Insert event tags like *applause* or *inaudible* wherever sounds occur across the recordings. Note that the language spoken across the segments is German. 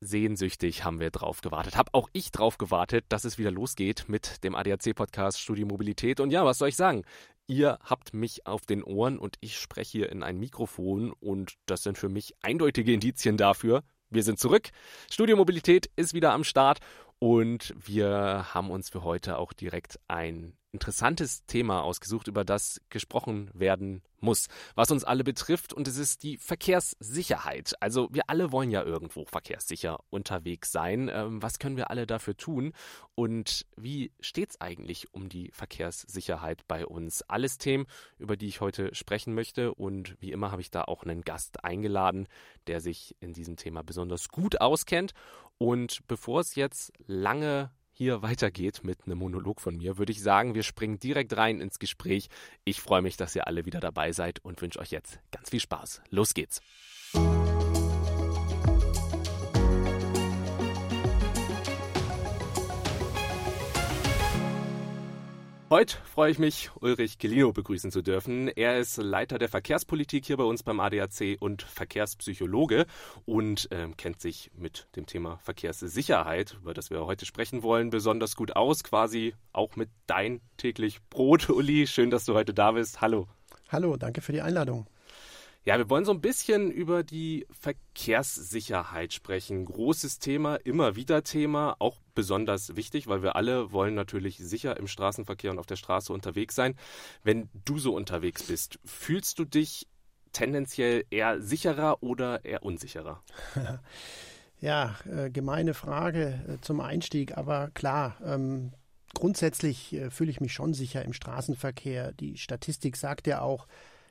Sehnsüchtig haben wir drauf gewartet. Hab auch ich drauf gewartet, dass es wieder losgeht mit dem ADAC-Podcast Studio Mobilität. Und ja, was soll ich sagen? Ihr habt mich auf den Ohren und ich spreche hier in ein Mikrofon und das sind für mich eindeutige Indizien dafür. Wir sind zurück. Studio Mobilität ist wieder am Start und wir haben uns für heute auch direkt ein interessantes Thema ausgesucht, über das gesprochen werden muss, was uns alle betrifft, und es ist die Verkehrssicherheit. Also wir alle wollen ja irgendwo verkehrssicher unterwegs sein. Ähm, was können wir alle dafür tun? Und wie steht es eigentlich um die Verkehrssicherheit bei uns? Alles Themen, über die ich heute sprechen möchte. Und wie immer habe ich da auch einen Gast eingeladen, der sich in diesem Thema besonders gut auskennt. Und bevor es jetzt lange hier weitergeht mit einem Monolog von mir, würde ich sagen, wir springen direkt rein ins Gespräch. Ich freue mich, dass ihr alle wieder dabei seid und wünsche euch jetzt ganz viel Spaß. Los geht's. Heute freue ich mich, Ulrich Gelino begrüßen zu dürfen. Er ist Leiter der Verkehrspolitik hier bei uns beim ADAC und Verkehrspsychologe und ähm, kennt sich mit dem Thema Verkehrssicherheit, über das wir heute sprechen wollen, besonders gut aus. Quasi auch mit dein täglich Brot, Uli. Schön, dass du heute da bist. Hallo. Hallo, danke für die Einladung. Ja, wir wollen so ein bisschen über die Verkehrssicherheit sprechen. Großes Thema, immer wieder Thema, auch besonders wichtig, weil wir alle wollen natürlich sicher im Straßenverkehr und auf der Straße unterwegs sein. Wenn du so unterwegs bist, fühlst du dich tendenziell eher sicherer oder eher unsicherer? *laughs* Ja, äh, gemeine Frage äh, zum Einstieg, aber klar, ähm, grundsätzlich äh, fühle ich mich schon sicher im Straßenverkehr. Die Statistik sagt ja auch,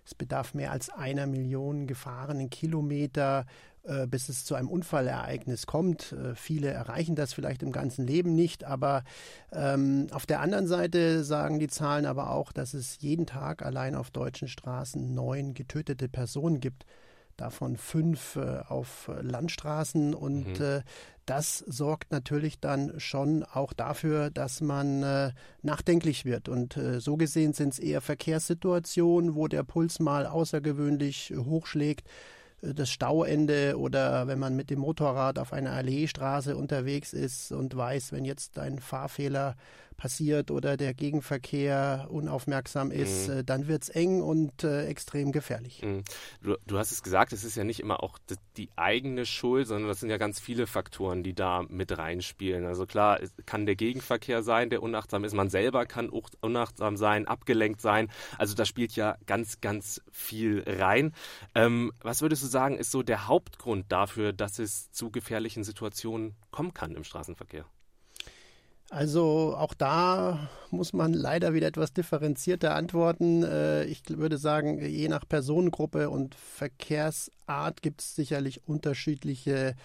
es bedarf mehr als einer Million gefahrenen Kilometer, äh, bis es zu einem Unfallereignis kommt. Äh, viele erreichen das vielleicht im ganzen Leben nicht, aber ähm, auf der anderen Seite sagen die Zahlen aber auch, dass es jeden Tag allein auf deutschen Straßen neun getötete Personen gibt davon fünf äh, auf Landstraßen und mhm. äh, das sorgt natürlich dann schon auch dafür, dass man äh, nachdenklich wird. Und äh, so gesehen sind es eher Verkehrssituationen, wo der Puls mal außergewöhnlich hochschlägt äh, das Stauende oder wenn man mit dem Motorrad auf einer Alleestraße unterwegs ist und weiß, wenn jetzt ein Fahrfehler passiert oder der Gegenverkehr unaufmerksam ist, mhm. äh, dann wird es eng und äh, extrem gefährlich. Mhm. Du, du, hast es gesagt, es ist ja nicht immer auch die eigene Schuld, sondern das sind ja ganz viele Faktoren, die da mit reinspielen. Also klar, es kann der Gegenverkehr sein, der unachtsam ist, man selber kann unachtsam sein, abgelenkt sein. Also da spielt ja ganz, ganz viel rein. Ähm, was würdest du sagen, ist so der Hauptgrund dafür, dass es zu gefährlichen Situationen kommen kann im Straßenverkehr? Also auch da muss man leider wieder etwas differenzierter antworten. Äh, ich würde sagen, je nach Personengruppe und Verkehrsart gibt es sicherlich unterschiedliche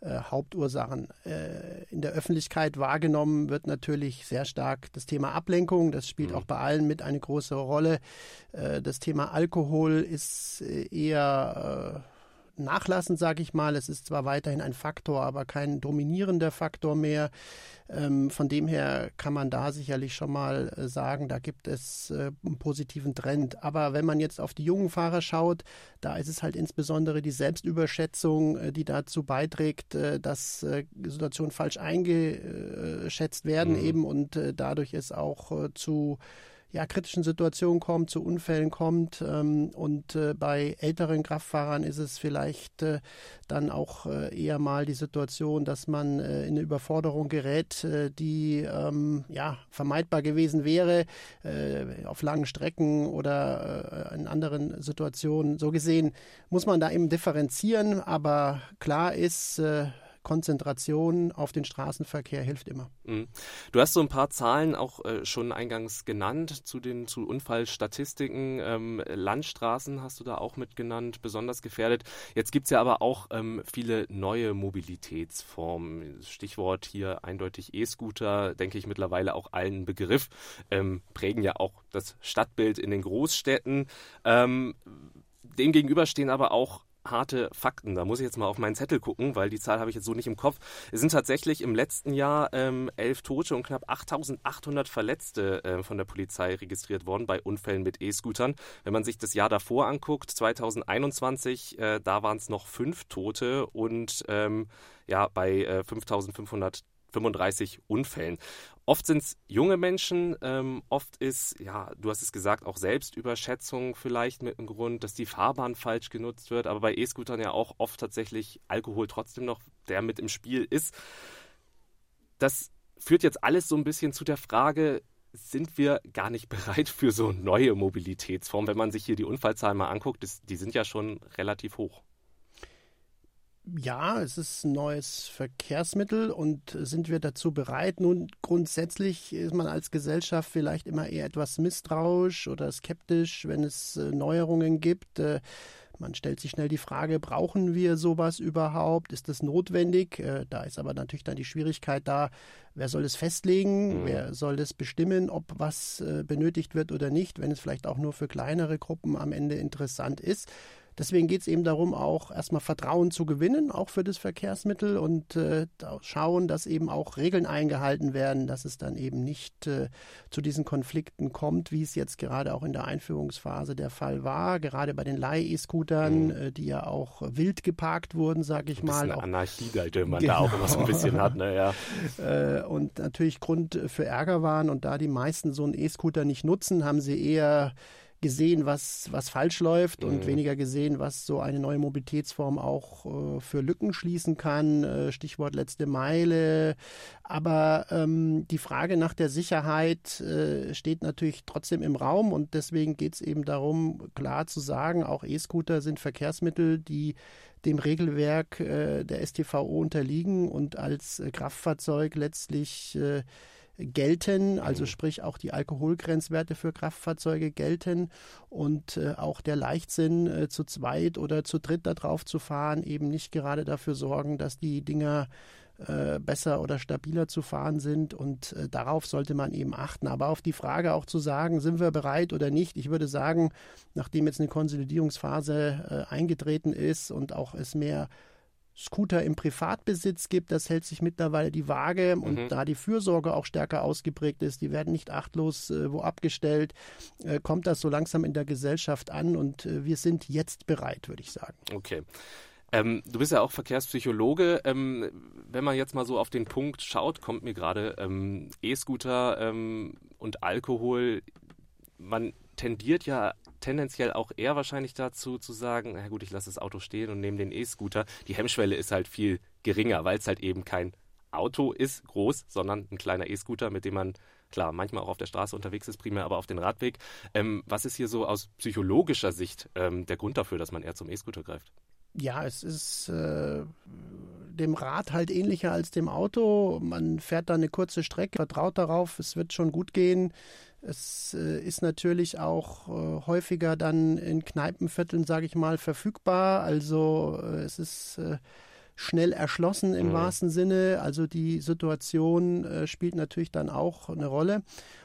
äh, Hauptursachen. Äh, in der Öffentlichkeit wahrgenommen wird natürlich sehr stark das Thema Ablenkung. Das spielt mhm. auch bei allen mit eine große Rolle. das Thema Alkohol ist eher nachlassend, sage ich mal. Es ist zwar weiterhin ein Faktor, aber kein dominierender Faktor mehr. Ähm, von dem her kann man da sicherlich schon mal äh, sagen, da gibt es äh, einen positiven Trend. Aber wenn man jetzt auf die jungen Fahrer schaut, da ist es halt insbesondere die Selbstüberschätzung, äh, die dazu beiträgt, dass Situationen falsch eingeschätzt werden mhm. eben und dadurch es auch zu ja, kritischen Situationen kommt, zu Unfällen kommt. Ähm, und äh, bei älteren Kraftfahrern ist es vielleicht äh, dann auch äh, eher mal die Situation, dass man äh, in eine Überforderung gerät, äh, die ähm, ja, vermeidbar gewesen wäre äh, auf langen Strecken oder in anderen Situationen. So gesehen muss man da eben differenzieren, aber klar ist, Konzentration auf den Straßenverkehr hilft immer. Mhm. Du hast so ein paar Zahlen auch äh, schon eingangs genannt zu den zu Unfallstatistiken. Ähm, Landstraßen hast du da auch mit genannt, besonders gefährdet. Jetzt gibt es ja aber auch ähm, viele neue Mobilitätsformen. Stichwort hier eindeutig E-Scooter, denke ich mittlerweile auch allen Begriff, ähm, prägen ja auch das Stadtbild in den Großstädten. Ähm, dem gegenüber stehen aber auch harte Fakten. Da muss ich jetzt mal auf meinen Zettel gucken, weil die Zahl habe ich jetzt so nicht im Kopf. Es sind tatsächlich im letzten Jahr ähm, elf Tote und knapp 8800 Verletzte äh, von der Polizei registriert worden bei Unfällen mit E-Scootern. Wenn man sich das Jahr davor anguckt, 2021, äh, da waren es noch fünf Tote und ähm, ja, bei äh, 5500 35 Unfällen. Oft sind es junge Menschen, ähm, oft ist, ja, du hast es gesagt, auch Selbstüberschätzung vielleicht mit dem Grund, dass die Fahrbahn falsch genutzt wird, aber bei E-Scootern ja auch oft tatsächlich Alkohol trotzdem noch, der mit im Spiel ist. Das führt jetzt alles so ein bisschen zu der Frage, sind wir gar nicht *laughs* bereit für so neue Mobilitätsformen? Wenn man sich hier die Unfallzahlen mal anguckt, das, die sind ja schon relativ hoch ja, es ist ein neues Verkehrsmittel und sind wir dazu bereit? Nun, grundsätzlich ist man als Gesellschaft vielleicht immer eher etwas misstrauisch oder skeptisch, wenn es äh, Neuerungen gibt. Äh, man stellt sich schnell die Frage, brauchen wir sowas überhaupt? Ist das notwendig? Äh, da ist aber natürlich dann die Schwierigkeit da, wer soll es festlegen? Mhm. Wer soll es bestimmen, ob was benötigt wird oder nicht, wenn es vielleicht auch nur für kleinere Gruppen am Ende interessant ist? Deswegen geht es eben darum, auch erstmal Vertrauen zu gewinnen, auch für das Verkehrsmittel und äh, schauen, dass eben auch Regeln eingehalten werden, dass es dann eben nicht äh, zu diesen Konflikten kommt, wie es jetzt gerade auch in der Einführungsphase der Fall war, gerade bei den Leih-E-Scootern, mhm. äh, die ja auch wild geparkt wurden, sage ich mal. Auch Anarchie, die man genau. da auch immer so ein bisschen hat. Ne? Ja. *laughs* Äh, und natürlich Grund für Ärger waren und da die meisten so einen E-Scooter nicht nutzen, haben sie eher gesehen, was, was falsch läuft und mhm. weniger gesehen, was so eine neue Mobilitätsform auch äh, für Lücken schließen kann. Äh, Stichwort letzte Meile. Aber ähm, die Frage nach der Sicherheit äh, steht natürlich trotzdem im Raum und deswegen geht es eben darum, klar zu sagen, auch E-Scooter sind Verkehrsmittel, die dem Regelwerk äh, der STVO unterliegen und als äh, Kraftfahrzeug letztlich äh, gelten, also mhm. sprich auch die Alkoholgrenzwerte für Kraftfahrzeuge gelten und äh, auch der Leichtsinn äh, zu zweit oder zu dritt darauf zu fahren eben nicht gerade dafür sorgen, dass die Dinger äh, besser oder stabiler zu fahren sind und äh, darauf sollte man eben achten. Aber auf die Frage auch zu sagen, sind wir bereit oder nicht, ich würde sagen, nachdem jetzt eine Konsolidierungsphase äh, eingetreten ist und auch es mehr Scooter im Privatbesitz gibt, das hält sich mittlerweile die Waage und mhm. da die Fürsorge auch stärker ausgeprägt ist, die werden nicht achtlos äh, wo abgestellt, äh, kommt das so langsam in der Gesellschaft an und äh, wir sind jetzt bereit, würde ich sagen. Okay. Ähm, du bist ja auch Verkehrspsychologe. Ähm, wenn man jetzt mal so auf den Punkt schaut, kommt mir gerade ähm, E-Scooter ähm, und Alkohol. Man tendiert ja tendenziell auch eher wahrscheinlich dazu zu sagen, na gut, ich lasse das Auto stehen und nehme den E-Scooter. Die Hemmschwelle ist halt viel geringer, weil es halt eben kein Auto ist, groß, sondern ein kleiner E-Scooter, mit dem man klar manchmal auch auf der Straße unterwegs ist, primär aber auf den Radweg. Ähm, was ist hier so aus psychologischer Sicht ähm, der Grund dafür, dass man eher zum E-Scooter greift? Ja, es ist äh, dem Rad halt ähnlicher als dem Auto. Man fährt da eine kurze Strecke, vertraut darauf, es wird schon gut gehen. Es äh, ist natürlich auch äh, häufiger dann in Kneipenvierteln, sage ich mal, verfügbar. Also äh, es ist schnell erschlossen im mhm. wahrsten Sinne. Also die Situation spielt natürlich dann auch eine Rolle.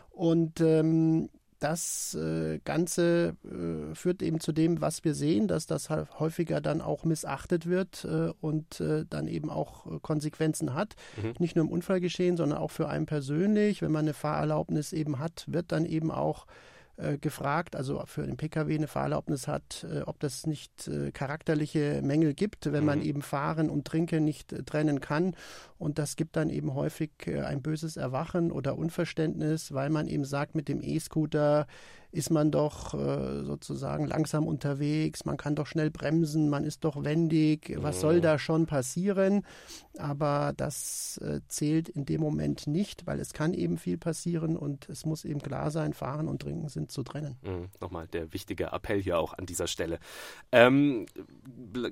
Und ähm, das äh, Ganze äh, führt eben zu dem, was wir sehen, dass das häufiger dann auch missachtet wird äh, und dann eben auch Konsequenzen hat. Mhm. Nicht nur im Unfallgeschehen, sondern auch für einen persönlich. Wenn man eine Fahrerlaubnis eben hat, wird dann eben auch äh, gefragt, also für den Pkw eine Fahrerlaubnis hat, äh, ob das nicht äh, charakterliche Mängel gibt, wenn mhm. man eben Fahren und Trinken nicht trennen kann. Und das gibt dann eben häufig ein böses Erwachen oder Unverständnis, weil man eben sagt, mit dem E-Scooter ist man doch äh, sozusagen langsam unterwegs, man kann doch schnell bremsen, man ist doch wendig, was soll mhm. da schon passieren? Aber das äh, zählt in dem Moment nicht, weil es kann eben viel passieren und es muss eben klar sein, Fahren und Trinken sind zu trennen. Mhm, nochmal der wichtige Appell hier auch an dieser Stelle. Ähm,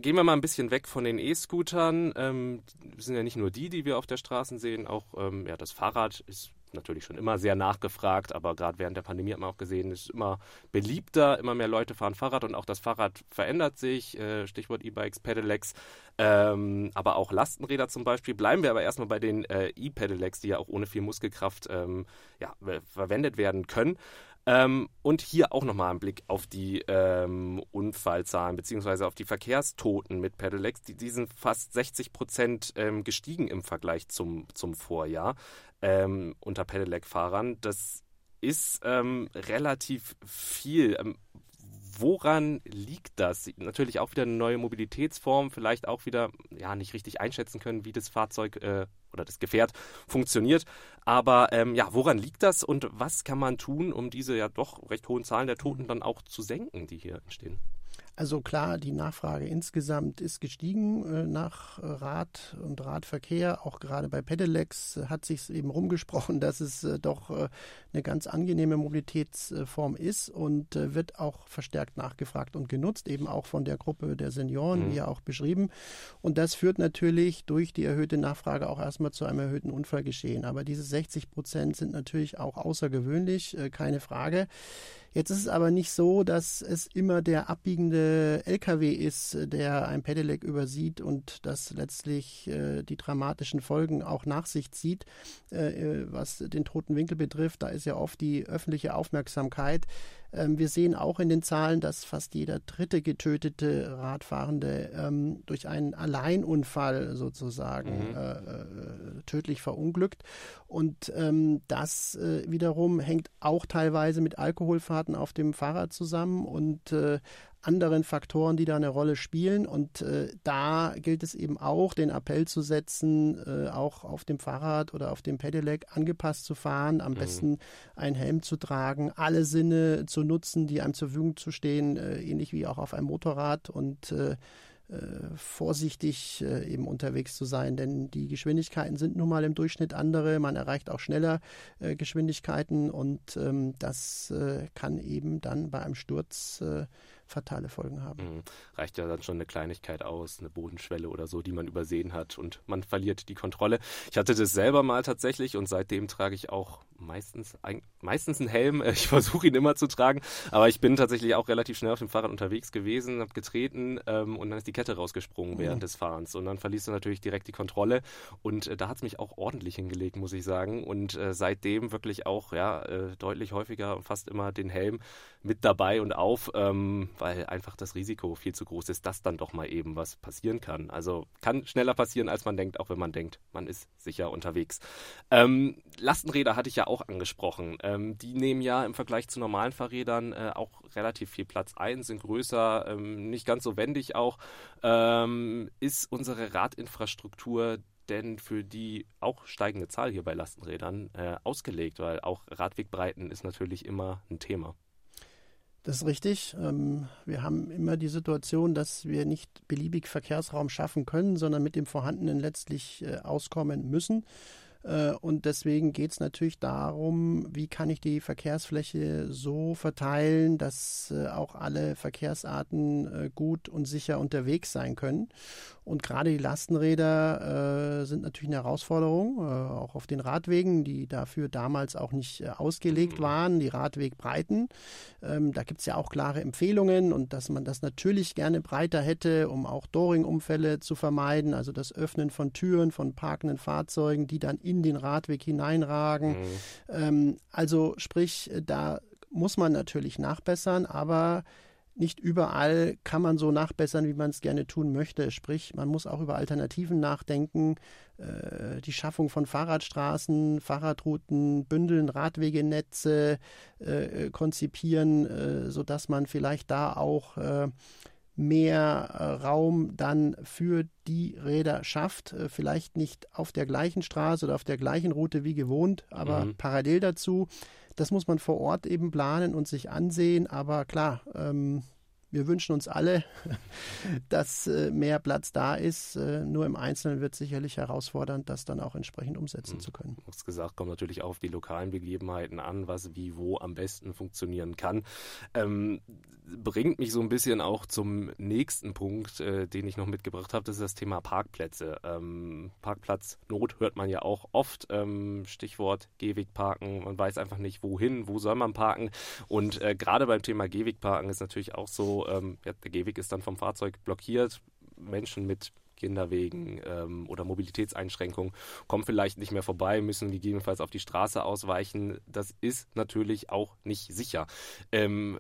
gehen wir mal ein bisschen weg von den E-Scootern. Ähm, sind ja nicht nur die, die wir auf der Straße sehen, auch ähm, ja, das Fahrrad ist natürlich schon immer sehr nachgefragt, aber gerade während der Pandemie hat man auch gesehen, ist immer beliebter, immer mehr Leute fahren Fahrrad und auch das Fahrrad verändert sich, äh, Stichwort E-Bikes, Pedelecs, ähm, aber auch Lastenräder zum Beispiel. Bleiben wir aber erstmal bei den äh, E-Pedelecs, die ja auch ohne viel Muskelkraft ähm, ja, verwendet werden können. Ähm, und hier auch nochmal ein Blick auf die ähm, Unfallzahlen beziehungsweise auf die Verkehrstoten mit Pedelecs. Die, die sind fast 60 Prozent ähm, gestiegen im Vergleich zum, zum Vorjahr ähm, unter Pedelec-Fahrern. Das ist ähm, relativ viel. Woran liegt das? Natürlich auch wieder eine neue Mobilitätsform, vielleicht auch wieder ja nicht richtig einschätzen können, wie das Fahrzeug äh, oder das Gefährt funktioniert. Aber ähm, ja, woran liegt das und was kann man tun, um diese ja doch recht hohen Zahlen der Toten dann auch zu senken, die hier entstehen? Also klar, die Nachfrage insgesamt ist gestiegen äh, nach Rad und Radverkehr. Auch gerade bei Pedelecs äh, hat sich eben rumgesprochen, *laughs* dass es äh, doch äh, eine ganz angenehme Mobilitätsform ist und äh, wird auch verstärkt nachgefragt und genutzt, eben auch von der Gruppe der Senioren, mhm. wie ja auch beschrieben. Und das führt natürlich durch die erhöhte Nachfrage auch erstmal zu einem erhöhten Unfallgeschehen. Aber diese 60 Prozent sind natürlich auch außergewöhnlich, äh, keine Frage. Jetzt ist es aber nicht so, dass es immer der abbiegende LKW ist, der ein Pedelec übersieht und das letztlich äh, die dramatischen Folgen auch nach sich zieht, äh, äh was den toten Winkel betrifft. Da ist ja oft die öffentliche Aufmerksamkeit wir sehen auch in den Zahlen, dass fast jeder dritte getötete Radfahrende ähm, durch einen Alleinunfall sozusagen mhm. äh, äh, tödlich verunglückt. Und ähm, das äh, wiederum hängt auch teilweise mit Alkoholfahrten auf dem Fahrrad zusammen und äh, anderen Faktoren, die da eine Rolle spielen. Und äh, da gilt es eben auch, den Appell zu setzen, äh, auch auf dem Fahrrad oder auf dem Pedelec angepasst zu fahren, am mhm. besten einen Helm zu tragen, alle Sinne zu nutzen, die einem zur Verfügung zu stehen, äh, ähnlich wie auch auf einem Motorrad und äh, äh, vorsichtig äh, eben unterwegs zu sein, denn die Geschwindigkeiten sind nun mal im Durchschnitt andere. Man erreicht auch schneller äh, Geschwindigkeiten und ähm, das äh, kann eben dann bei einem Sturz äh, fatale Folgen haben. Mhm. Reicht ja dann schon eine Kleinigkeit aus, eine Bodenschwelle oder so, die man übersehen hat und man verliert die Kontrolle. Ich hatte das selber mal tatsächlich und seitdem trage ich auch meistens, ein, meistens einen Helm. *laughs* Ich versuche ihn immer zu tragen, aber ich bin tatsächlich auch relativ schnell auf dem Fahrrad unterwegs gewesen, habe getreten ähm, und dann ist die Kette rausgesprungen während mhm. des Fahrens und dann verlierst du natürlich direkt die Kontrolle und äh, da hat es mich auch ordentlich hingelegt, muss ich sagen und äh, seitdem wirklich auch ja äh, deutlich häufiger und fast immer den Helm mit dabei und auf, ähm, weil einfach das Risiko viel zu groß ist, dass dann doch mal eben was passieren kann. Also kann schneller passieren, als man denkt, auch wenn man denkt, man ist sicher unterwegs. Ähm, Lastenräder hatte ich ja auch angesprochen. Ähm, die nehmen ja im Vergleich zu normalen Fahrrädern äh, auch relativ viel Platz ein, sind größer, ähm, nicht ganz so wendig auch. Ähm, ist unsere Radinfrastruktur denn für die auch steigende Zahl hier bei Lastenrädern äh, ausgelegt? Weil auch Radwegbreiten ist natürlich immer ein Thema. Das ist richtig. Ähm, wir haben immer die Situation, dass wir nicht beliebig Verkehrsraum schaffen können, sondern mit dem Vorhandenen letztlich äh, auskommen müssen. Äh, und deswegen geht es natürlich darum, wie kann ich die Verkehrsfläche so verteilen, dass äh, auch alle Verkehrsarten äh, gut und sicher unterwegs sein können. Und gerade die Lastenräder sind natürlich eine Herausforderung, auch auf den Radwegen, die dafür damals auch nicht ausgelegt mhm. waren, die Radwegbreiten. Ähm, da gibt es ja auch klare Empfehlungen und dass man das natürlich gerne breiter hätte, um auch Doring-Unfälle zu vermeiden, also das Öffnen von Türen von parkenden Fahrzeugen, die dann in den Radweg hineinragen. Mhm. Ähm, also sprich, da muss man natürlich nachbessern, aber nicht überall kann man so nachbessern, wie man es gerne tun möchte. Sprich, man muss auch über Alternativen nachdenken. Äh, die Schaffung von Fahrradstraßen, Fahrradrouten, Bündeln, Radwegenetze äh, konzipieren, äh, sodass man vielleicht da auch äh, mehr äh, Raum dann für die Räder schafft. Äh, vielleicht nicht auf der gleichen Straße oder auf der gleichen Route wie gewohnt, aber mhm. parallel dazu. Das muss man vor Ort eben planen und sich ansehen. Aber klar, ähm, wir wünschen uns alle, *laughs* dass äh, mehr Platz da ist. Äh, nur im Einzelnen wird sicherlich herausfordernd, das dann auch entsprechend umsetzen mhm. zu können. Du hast gesagt, kommt natürlich auch auf die lokalen Begebenheiten an, was wie wo am besten funktionieren kann. Ähm, bringt mich so ein bisschen auch zum nächsten Punkt, äh, den ich noch mitgebracht habe. Das ist das Thema Parkplätze. Ähm, Parkplatznot hört man ja auch oft. Ähm, Stichwort Gehwegparken. Man weiß einfach nicht, wohin, wo soll man parken. Und äh, gerade beim Thema Gehwegparken ist natürlich auch so, ähm, ja, der Gehweg ist dann vom Fahrzeug blockiert. Menschen mit Kinderwegen ähm, oder Mobilitätseinschränkungen, kommen vielleicht nicht mehr vorbei, müssen gegebenenfalls auf die Straße ausweichen. Das ist natürlich auch nicht sicher. Ähm,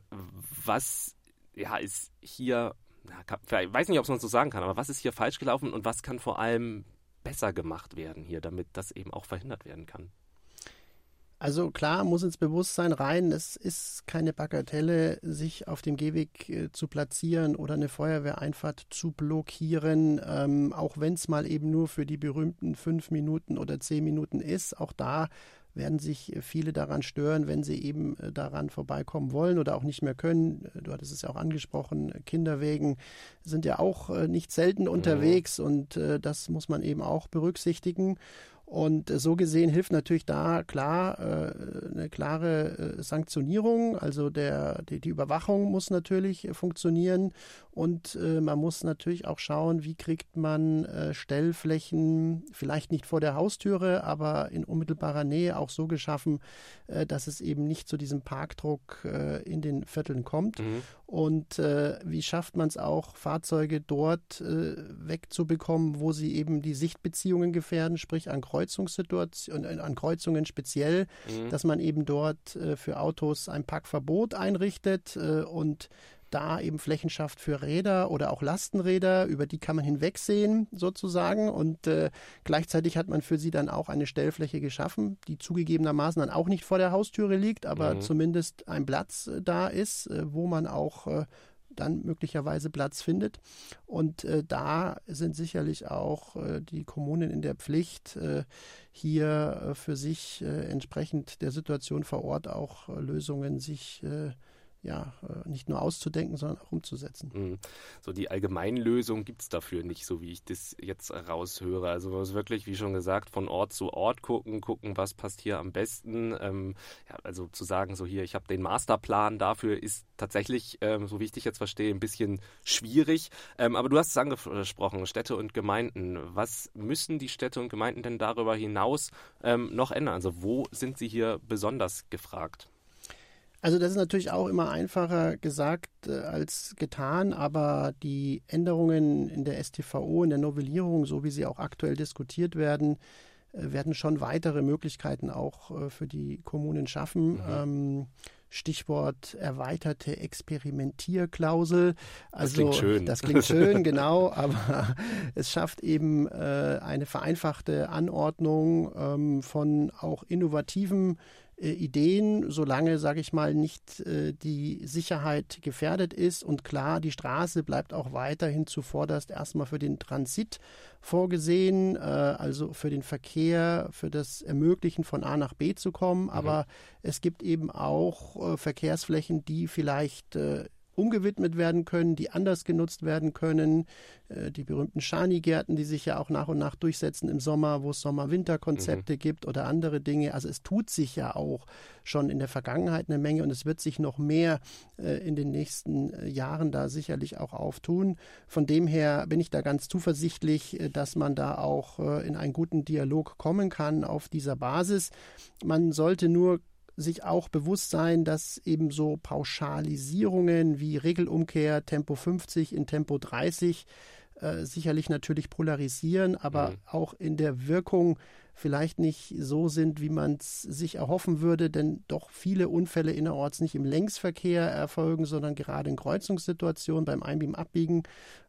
was ja, ist hier, ich weiß nicht, ob man so sagen kann, aber was ist hier falsch gelaufen und was kann vor allem besser gemacht werden hier, damit das eben auch verhindert werden kann? Also klar muss ins Bewusstsein rein, es ist keine Bagatelle, sich auf dem Gehweg äh, zu platzieren oder eine Feuerwehreinfahrt zu blockieren, ähm, auch wenn es mal eben nur für die berühmten fünf Minuten oder zehn Minuten ist. Auch da werden sich viele daran stören, wenn sie eben äh, daran vorbeikommen wollen oder auch nicht mehr können. Du hattest es ja auch angesprochen, Kinderwegen sind ja auch äh, nicht selten unterwegs ja. und das muss man eben auch berücksichtigen. Und so gesehen hilft natürlich da klar äh, eine klare äh, Sanktionierung. Also der, die, die, Überwachung muss natürlich funktionieren und äh, man muss natürlich auch schauen, wie kriegt man äh, Stellflächen vielleicht nicht vor der Haustüre, aber in unmittelbarer Nähe auch so geschaffen, äh, dass es eben nicht zu diesem Parkdruck äh, in den Vierteln kommt. Mhm. Und wie schafft man es auch, Fahrzeuge dort wegzubekommen, wo sie eben die Sichtbeziehungen gefährden, sprich an Kreuz Kreuzungssituationen, an Kreuzungen speziell, mhm. dass man eben dort äh, für Autos ein Parkverbot einrichtet äh, und da eben Flächen schafft für Räder oder auch Lastenräder, über die kann man hinwegsehen sozusagen und äh, gleichzeitig hat man für sie dann auch eine Stellfläche geschaffen, die zugegebenermaßen dann auch nicht vor der Haustüre liegt, aber mhm. zumindest ein Platz äh, da ist, äh, wo man auch äh, dann möglicherweise Platz findet. Und äh, da sind sicherlich auch äh, die Kommunen in der Pflicht, äh, hier äh, für sich äh, entsprechend der Situation vor Ort auch äh, Lösungen sich äh, ja, äh, nicht nur auszudenken, sondern auch umzusetzen. Mhm. So die Allgemeinlösung gibt es dafür nicht, so wie ich das jetzt raushöre. Also man muss wirklich, wie schon gesagt, von Ort zu Ort gucken, gucken, was passt hier am besten. Ähm, ja, also zu sagen, so hier, ich habe den Masterplan dafür, ist tatsächlich, ähm, so wie ich dich jetzt verstehe, ein bisschen schwierig. Ähm, aber du hast es angesprochen, Städte und Gemeinden. Was müssen die Städte und Gemeinden denn darüber hinaus ähm, noch ändern? Also wo sind sie hier besonders gefragt? Also das ist natürlich auch immer einfacher gesagt äh, als getan, aber die Änderungen in der STVO, in der Novellierung, so wie sie auch aktuell diskutiert werden, äh, werden schon weitere Möglichkeiten auch äh, für die Kommunen schaffen. Mhm. Ähm, Stichwort erweiterte Experimentierklausel. Also, das klingt schön. Das klingt schön, *laughs* genau, aber *laughs* es schafft eben äh, eine vereinfachte Anordnung ähm, von auch innovativen äh, Ideen, solange, sage ich mal, nicht äh, die Sicherheit gefährdet ist. Und klar, die Straße bleibt auch weiterhin zuvorderst erstmal für den Transit vorgesehen, äh, also für den Verkehr, für das Ermöglichen von A nach B zu kommen. Mhm. Aber es gibt eben auch äh, Verkehrsflächen, die vielleicht äh, umgewidmet werden können, die anders genutzt werden können. Äh, die berühmten Schani-Gärten, die sich ja auch nach und nach durchsetzen im Sommer, wo es Sommer-Winter-Konzepte mhm. gibt oder andere Dinge. Also es tut sich ja auch schon in der Vergangenheit eine Menge und es wird sich noch mehr äh, in den nächsten äh, Jahren da sicherlich auch auftun. Von dem her bin ich da ganz zuversichtlich, dass man da auch in einen guten Dialog kommen kann auf dieser Basis. Man sollte nur sich auch bewusst sein, dass eben so Pauschalisierungen wie Regelumkehr Tempo 50 in Tempo 30 äh, sicherlich natürlich polarisieren, aber mhm. auch in der Wirkung vielleicht nicht so sind, wie man es sich erhoffen würde, denn doch viele Unfälle innerorts nicht im Längsverkehr erfolgen, sondern gerade in Kreuzungssituationen beim Einbiegen, Abbiegen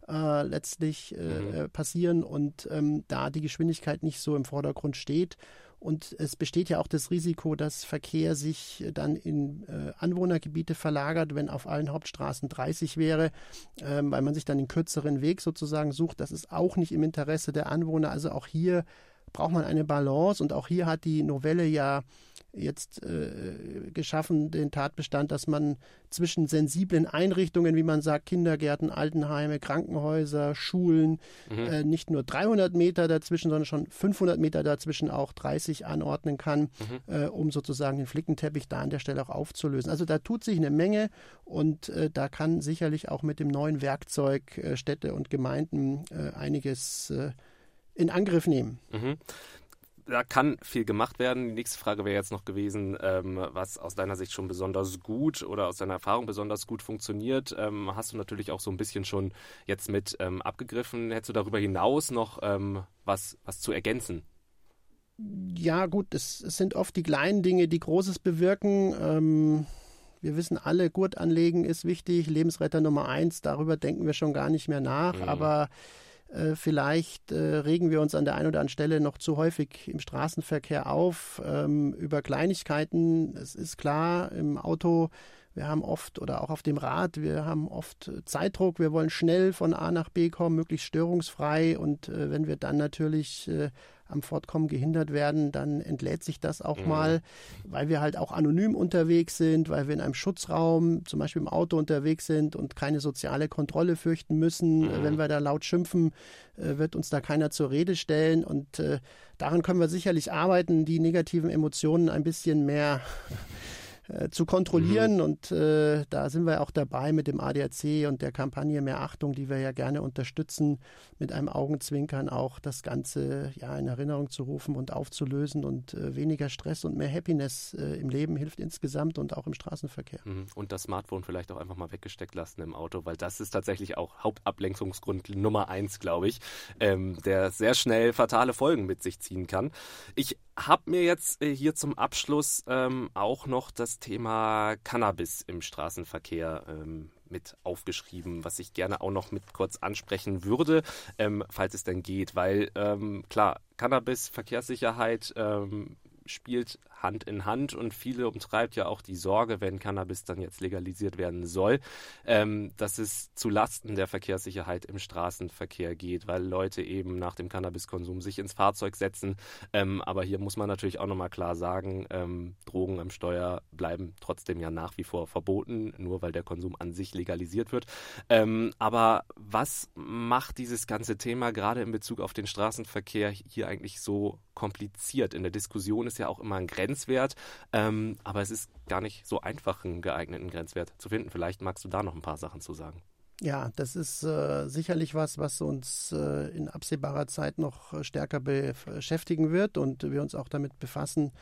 äh, letztlich äh, mhm. Passieren und ähm, da die Geschwindigkeit nicht so im Vordergrund steht und es besteht ja auch das Risiko, dass Verkehr sich dann in äh, Anwohnergebiete verlagert, wenn auf allen Hauptstraßen 30 wäre, ähm, weil man sich dann den kürzeren Weg sozusagen sucht. Das ist auch nicht im Interesse der Anwohner. Also auch hier braucht man eine Balance und auch hier hat die Novelle ja jetzt äh, geschaffen, den Tatbestand, dass man zwischen sensiblen Einrichtungen, wie man sagt, Kindergärten, Altenheime, Krankenhäuser, Schulen, mhm. äh, nicht nur 300 Meter dazwischen, sondern schon 500 Meter dazwischen auch 30 anordnen kann, mhm. äh, um sozusagen den Flickenteppich da an der Stelle auch aufzulösen. Also da tut sich eine Menge und äh, da kann sicherlich auch mit dem neuen Werkzeug äh, Städte und Gemeinden äh, einiges in Angriff nehmen. Mhm da kann viel gemacht werden. Die nächste Frage wäre jetzt noch gewesen, ähm, was aus deiner Sicht schon besonders gut oder aus deiner Erfahrung besonders gut funktioniert. Ähm, hast du natürlich auch so ein bisschen schon jetzt mit ähm, abgegriffen. Hättest du darüber hinaus noch ähm, was, was zu ergänzen? Ja, gut, es, es, sind oft die kleinen Dinge, die Großes bewirken. Ähm, wir wissen alle, Gurt anlegen ist wichtig, Lebensretter Nummer eins, darüber denken wir schon gar nicht mehr nach, mhm. aber äh, vielleicht äh, regen wir uns an der einen oder anderen Stelle noch zu häufig im Straßenverkehr auf ähm, über Kleinigkeiten. Es ist klar, im Auto, wir haben oft oder auch auf dem Rad, wir haben oft Zeitdruck, wir wollen schnell von A nach B kommen, möglichst störungsfrei. Und äh, wenn wir dann natürlich äh, am Fortkommen gehindert werden, dann entlädt sich das auch mhm. mal, weil wir halt auch anonym unterwegs sind, weil wir in einem Schutzraum, zum Beispiel im Auto unterwegs sind und keine soziale Kontrolle fürchten müssen. Mhm. Wenn wir da laut schimpfen, äh, wird uns da keiner zur Rede stellen. Und äh, daran können wir sicherlich arbeiten, die negativen Emotionen ein bisschen mehr äh, zu kontrollieren. Mhm. Und äh, da sind wir auch dabei mit dem ADAC und der Kampagne Mehr Achtung, die wir ja gerne unterstützen, mit einem Augenzwinkern auch das Ganze ja in Erinnerung zu rufen und aufzulösen. Und äh, weniger Stress und mehr Happiness äh, im Leben hilft insgesamt und auch im Straßenverkehr. Mhm. Und das Smartphone vielleicht auch einfach mal weggesteckt lassen im Auto, weil das ist tatsächlich auch Hauptablenkungsgrund Nummer eins, glaube ich, ähm, der sehr schnell fatale Folgen mit sich ziehen kann. Ich habe mir jetzt äh, hier zum Abschluss ähm, auch noch das Thema Cannabis im Straßenverkehr ähm, mit aufgeschrieben, was ich gerne auch noch mit kurz ansprechen würde, ähm, falls es denn geht, weil ähm, klar, Cannabis, Verkehrssicherheit ähm, spielt Hand in Hand und viele umtreibt ja auch die Sorge, wenn Cannabis dann jetzt legalisiert werden soll, ähm, dass es zu Lasten der Verkehrssicherheit im Straßenverkehr geht, weil Leute eben nach dem Cannabiskonsum sich ins Fahrzeug setzen. Ähm, aber hier muss man natürlich auch nochmal klar sagen, ähm, Drogen am Steuer bleiben trotzdem ja nach wie vor verboten, nur weil der Konsum an sich legalisiert wird. Ähm, aber was macht dieses ganze Thema gerade in Bezug auf den Straßenverkehr hier eigentlich so kompliziert? In der Diskussion ist ja auch immer ein Grenzen Grenzwert. Ähm, aber es ist gar nicht so einfach, einen geeigneten Grenzwert zu finden. Vielleicht magst du da noch ein paar Sachen zu sagen. Ja, das ist äh, sicherlich was, was uns äh, in absehbarer Zeit noch stärker beschäftigen wird und wir uns auch damit befassen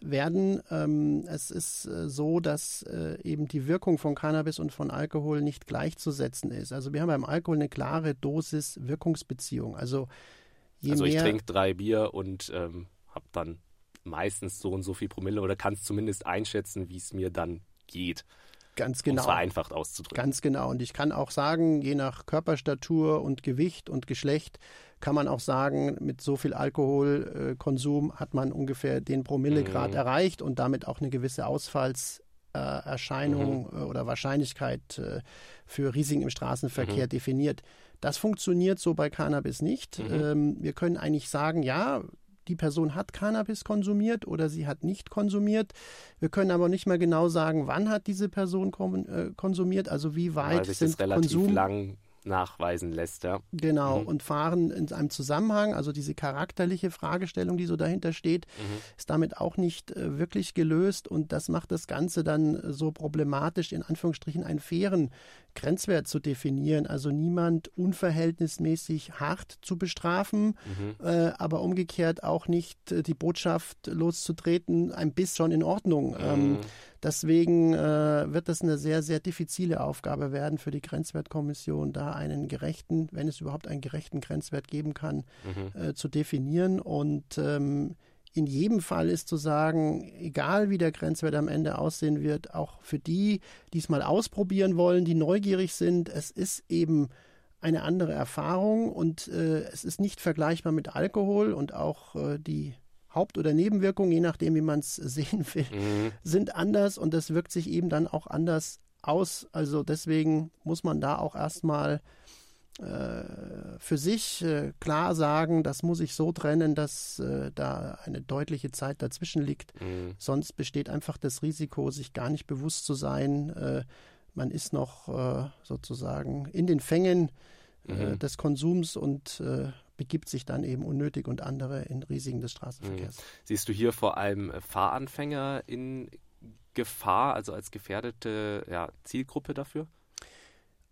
werden. Ähm, es ist äh, so, dass äh, eben die Wirkung von Cannabis und von Alkohol nicht gleichzusetzen ist. Also wir haben beim Alkohol eine klare Dosis-Wirkungsbeziehung. Also je also ich trinke drei Bier und ähm, habe dann meistens so und so viel Promille oder kannst zumindest einschätzen, wie es mir dann geht. Ganz genau. Um es vereinfacht auszudrücken. Ganz genau. Und ich kann auch sagen, je nach Körperstatur und Gewicht und Geschlecht kann man auch sagen, mit so viel Alkoholkonsum hat man ungefähr den Promillegrad mhm. erreicht und damit auch eine gewisse Ausfallserscheinung mhm. Äh, oder Wahrscheinlichkeit äh, für Risiken im Straßenverkehr mhm. definiert. Das funktioniert so bei Cannabis nicht. Mhm. Ähm, wir können eigentlich sagen, ja, die Person hat Cannabis konsumiert oder sie hat nicht konsumiert. Wir können aber nicht mal genau sagen, wann hat diese Person äh, konsumiert, also wie weit sich sind Konsum lang nachweisen lässt, ja. Genau, mhm. und fahren in einem Zusammenhang, also diese charakterliche Fragestellung, die so dahinter steht, mhm. ist damit auch nicht äh, wirklich gelöst und das macht das Ganze dann so problematisch, in Anführungsstrichen einen fairen Grenzwert zu definieren, also niemand unverhältnismäßig hart zu bestrafen, mhm. äh, aber umgekehrt auch nicht äh, die Botschaft loszutreten, ein Biss schon in Ordnung. Ähm, mhm. Deswegen äh, wird das eine sehr, sehr diffizile Aufgabe werden für die Grenzwertkommission, da einen gerechten, wenn es überhaupt einen gerechten Grenzwert geben kann, mhm. Äh, zu definieren und ähm, in jedem Fall ist zu sagen, egal wie der Grenzwert am Ende aussehen wird, auch für die, die es mal ausprobieren wollen, die neugierig sind, es ist eben eine andere Erfahrung und äh, es ist nicht vergleichbar mit Alkohol und auch äh, die Haupt- oder Nebenwirkungen, je nachdem, wie man es *laughs* sehen will, mhm. sind anders und das wirkt sich eben dann auch anders aus. Also deswegen muss man da auch erstmal äh, für sich äh, klar sagen, das muss ich so trennen, dass äh, da eine deutliche Zeit dazwischen liegt. Mhm. Sonst besteht einfach das Risiko, sich gar nicht bewusst zu sein. man ist noch sozusagen in den Fängen mhm. des Konsums und begibt sich dann eben unnötig und andere in Risiken des Straßenverkehrs. Mhm. Siehst du hier vor allem Fahranfänger in Gefahr, also als gefährdete ja, Zielgruppe dafür?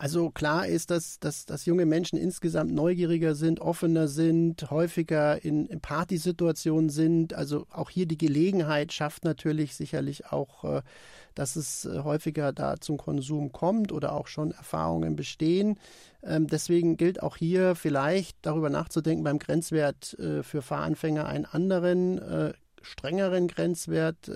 Also klar ist, dass, dass, dass junge Menschen insgesamt neugieriger sind, offener sind, häufiger in, in Partysituationen sind. Also auch hier die Gelegenheit schafft natürlich sicherlich auch, äh, dass es äh, häufiger da zum Konsum kommt oder auch schon Erfahrungen bestehen. Ähm, deswegen gilt auch hier vielleicht darüber nachzudenken, beim Grenzwert äh, für Fahranfänger einen anderen, strengeren Grenzwert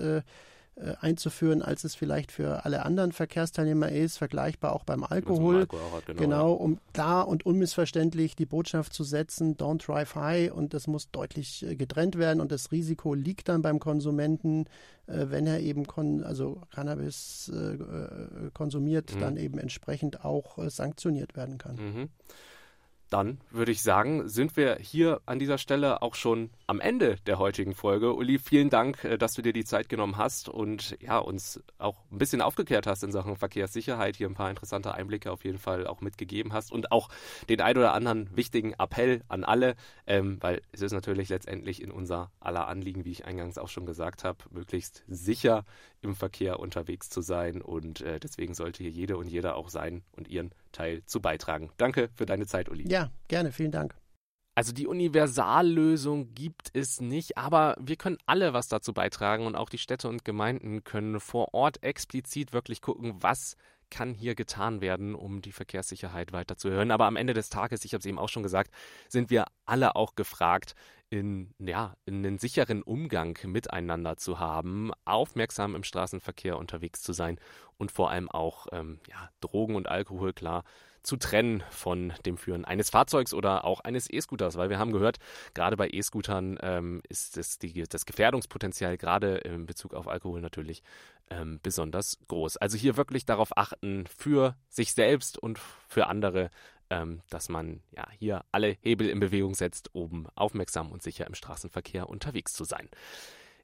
einzuführen, als es vielleicht für alle anderen Verkehrsteilnehmer ist, vergleichbar auch beim Alkohol. Alkohol hat, genau, genau, um klar und unmissverständlich die Botschaft zu setzen, don't drive high und das muss deutlich äh, getrennt werden und das Risiko liegt dann beim Konsumenten, äh, wenn er eben kon also Cannabis äh, äh konsumiert, mhm. dann eben entsprechend auch äh, sanktioniert werden kann. Mhm dann würde ich sagen, sind wir hier an dieser Stelle auch schon am Ende der heutigen Folge. Uli, vielen Dank, äh, dass du dir die Zeit genommen hast und ja, uns auch ein bisschen aufgeklärt hast in Sachen Verkehrssicherheit, hier ein paar interessante Einblicke auf jeden Fall auch mitgegeben hast und auch den ein oder anderen wichtigen Appell an alle, ähm, weil es ist natürlich letztendlich in unser aller Anliegen, wie ich eingangs auch schon gesagt habe, möglichst sicher im Verkehr unterwegs zu sein und äh, deswegen sollte hier jede und jeder auch sein und ihren Teil zu beitragen. Danke für deine Zeit, Uli. Ja, gerne, vielen Dank. Also die Universallösung gibt es nicht, aber wir können alle was dazu beitragen und auch die Städte und Gemeinden können vor Ort explizit wirklich gucken, was kann hier getan werden, um die Verkehrssicherheit weiter zu erhöhen. Aber am Ende des Tages, ich habe es eben auch schon gesagt, sind wir alle auch gefragt, in, ja, in einen sicheren Umgang miteinander zu haben, aufmerksam im Straßenverkehr unterwegs zu sein und vor allem auch ähm, ja, Drogen und Alkohol klar zu trennen von dem Führen eines Fahrzeugs oder auch eines E-Scooters, weil wir haben gehört, gerade bei E-Scootern ähm, ist das, die, das Gefährdungspotenzial gerade in Bezug auf Alkohol natürlich ähm, besonders groß. Also hier wirklich darauf achten, für sich selbst und für andere, ähm, dass man ja hier alle Hebel in Bewegung setzt, um aufmerksam und sicher im Straßenverkehr unterwegs zu sein.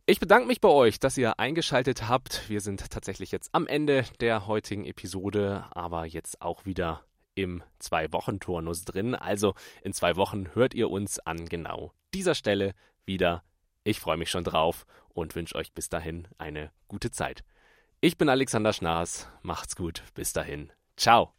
Ich bedanke mich bei euch, dass ihr eingeschaltet habt. Wir sind tatsächlich jetzt am Ende der heutigen Episode, aber jetzt auch wieder im Zwei-Wochen-Turnus drin. Also in zwei Wochen hört ihr uns an genau dieser Stelle wieder. Ich freue mich schon drauf und wünsche euch bis dahin eine gute Zeit. Ich bin Alexander Schnaas. Macht's gut. Bis dahin. Ciao.